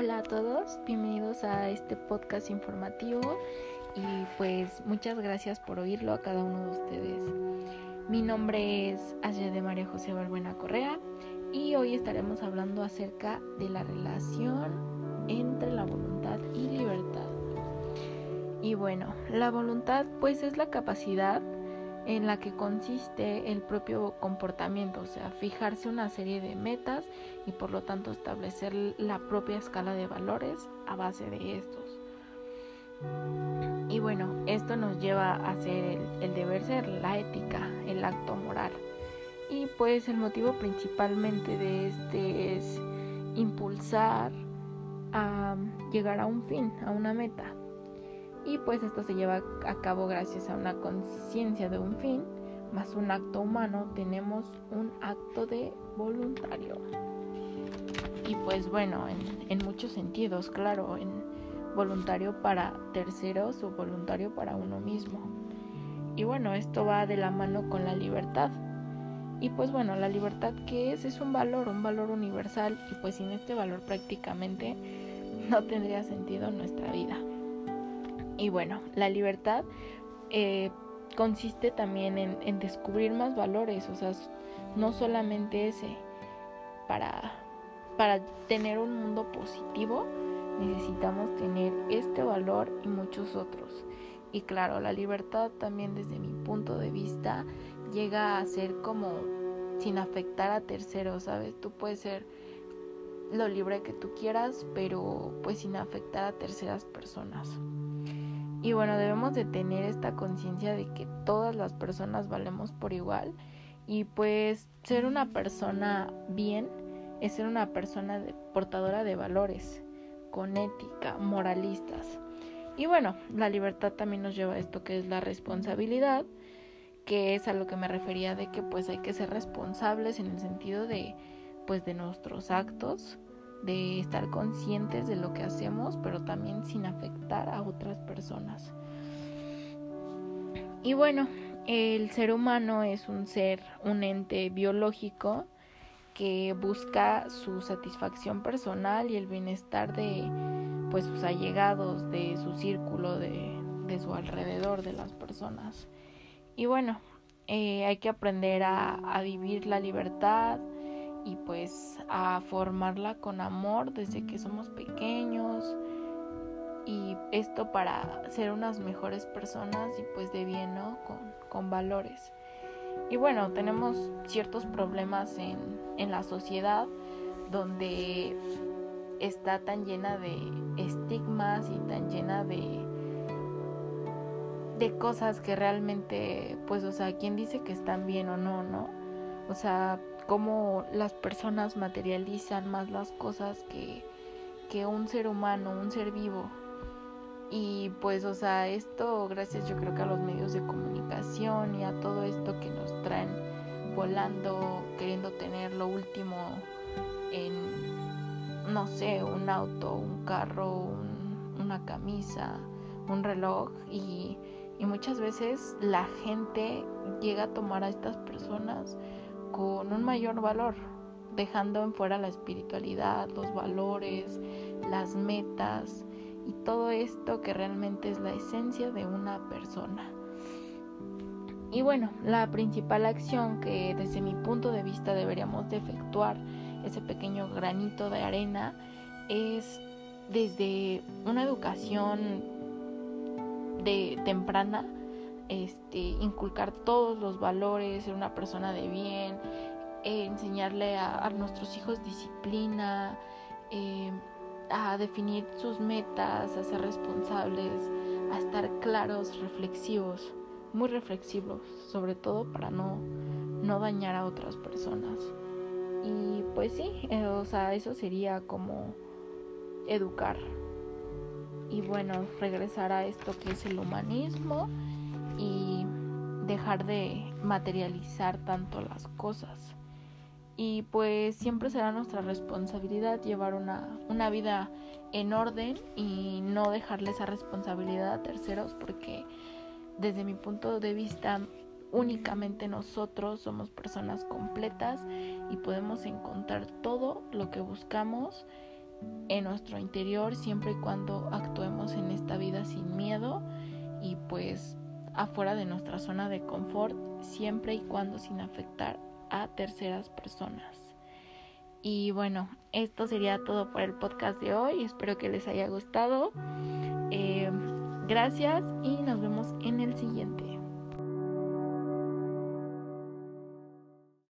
Hola a todos, bienvenidos a este podcast informativo y pues muchas gracias por oírlo a cada uno de ustedes. Mi nombre es Asia de María José Balbuena Correa y hoy estaremos hablando acerca de la relación entre la voluntad y libertad. Y bueno, la voluntad pues es la capacidad en la que consiste el propio comportamiento, o sea, fijarse una serie de metas y por lo tanto establecer la propia escala de valores a base de estos. Y bueno, esto nos lleva a hacer el, deber ser, la ética, el acto moral. Y pues el motivo principalmente de este es impulsar a llegar a un fin, a una meta y pues esto se lleva a cabo gracias a una conciencia de un fin más un acto humano tenemos un acto de voluntario. Y pues bueno en, muchos sentidos claro en voluntario para terceros o voluntario para uno mismo. Y bueno esto va de la mano con la libertad. Y pues bueno la libertad que es es un valor un valor universal y pues sin este valor prácticamente no tendría sentido nuestra vida y bueno, la libertad eh, consiste también en, descubrir más valores, o sea, no solamente ese. Para, para tener un mundo positivo necesitamos tener este valor y muchos otros. Y claro, la libertad también desde mi punto de vista llega a ser como sin afectar a terceros, ¿sabes? Tú puedes ser lo libre que tú quieras, pero pues sin afectar a terceras personas. Y bueno, debemos de tener esta conciencia de que todas las personas valemos por igual y pues ser una persona bien es ser una persona portadora de valores, con ética, moralistas. Y bueno, la libertad también nos lleva a esto que es la responsabilidad, que es a lo que me refería de que pues hay que ser responsables en el sentido de pues de nuestros actos de estar conscientes de lo que hacemos, pero también sin afectar a otras personas. Y bueno, el ser humano es un ser, un ente biológico que busca su satisfacción personal y el bienestar de pues sus allegados, de su círculo, de, de su alrededor, de las personas. Y bueno, eh, hay que aprender a, a vivir la libertad, y pues a formarla con amor desde que somos pequeños y esto para ser unas mejores personas y pues de bien, ¿no? Con, con valores. Y bueno, tenemos ciertos problemas en, en la sociedad donde está tan llena de estigmas y tan llena de de cosas que realmente pues o sea, quién dice que están bien o no, ¿no? O sea, cómo las personas materializan más las cosas que, que un ser humano, un ser vivo. Y pues, o sea, esto gracias yo creo que a los medios de comunicación y a todo esto que nos traen volando, queriendo tener lo último en, no sé, un auto, un carro, una camisa, un reloj y, y muchas veces la gente llega a tomar a estas personas con un mayor valor, dejando en fuera la espiritualidad, los valores, las metas y todo esto que realmente es la esencia de una persona. Y bueno, la principal acción que desde mi punto de vista deberíamos de efectuar, ese pequeño granito de arena, es desde una educación de temprana este, inculcar todos los valores, ser una persona de bien, enseñarle a, nuestros hijos disciplina, eh, a definir sus metas, a ser responsables, a estar claros, reflexivos, muy reflexivos, sobre todo para no, no dañar a otras personas. Y pues sí, eh, o sea, eso sería como educar. Y bueno, regresar a esto que es el humanismo y dejar de materializar tanto las cosas. Y pues siempre será nuestra responsabilidad llevar una, una vida en orden y no dejarle esa responsabilidad a terceros porque desde mi punto de vista únicamente nosotros somos personas completas y podemos encontrar todo lo que buscamos en nuestro interior siempre y cuando actuemos en esta vida sin miedo y pues afuera de nuestra zona de confort siempre y cuando sin afectar a terceras personas. Y bueno, esto sería todo por el podcast de hoy. Espero que les haya gustado. Eh, gracias y nos vemos en el siguiente.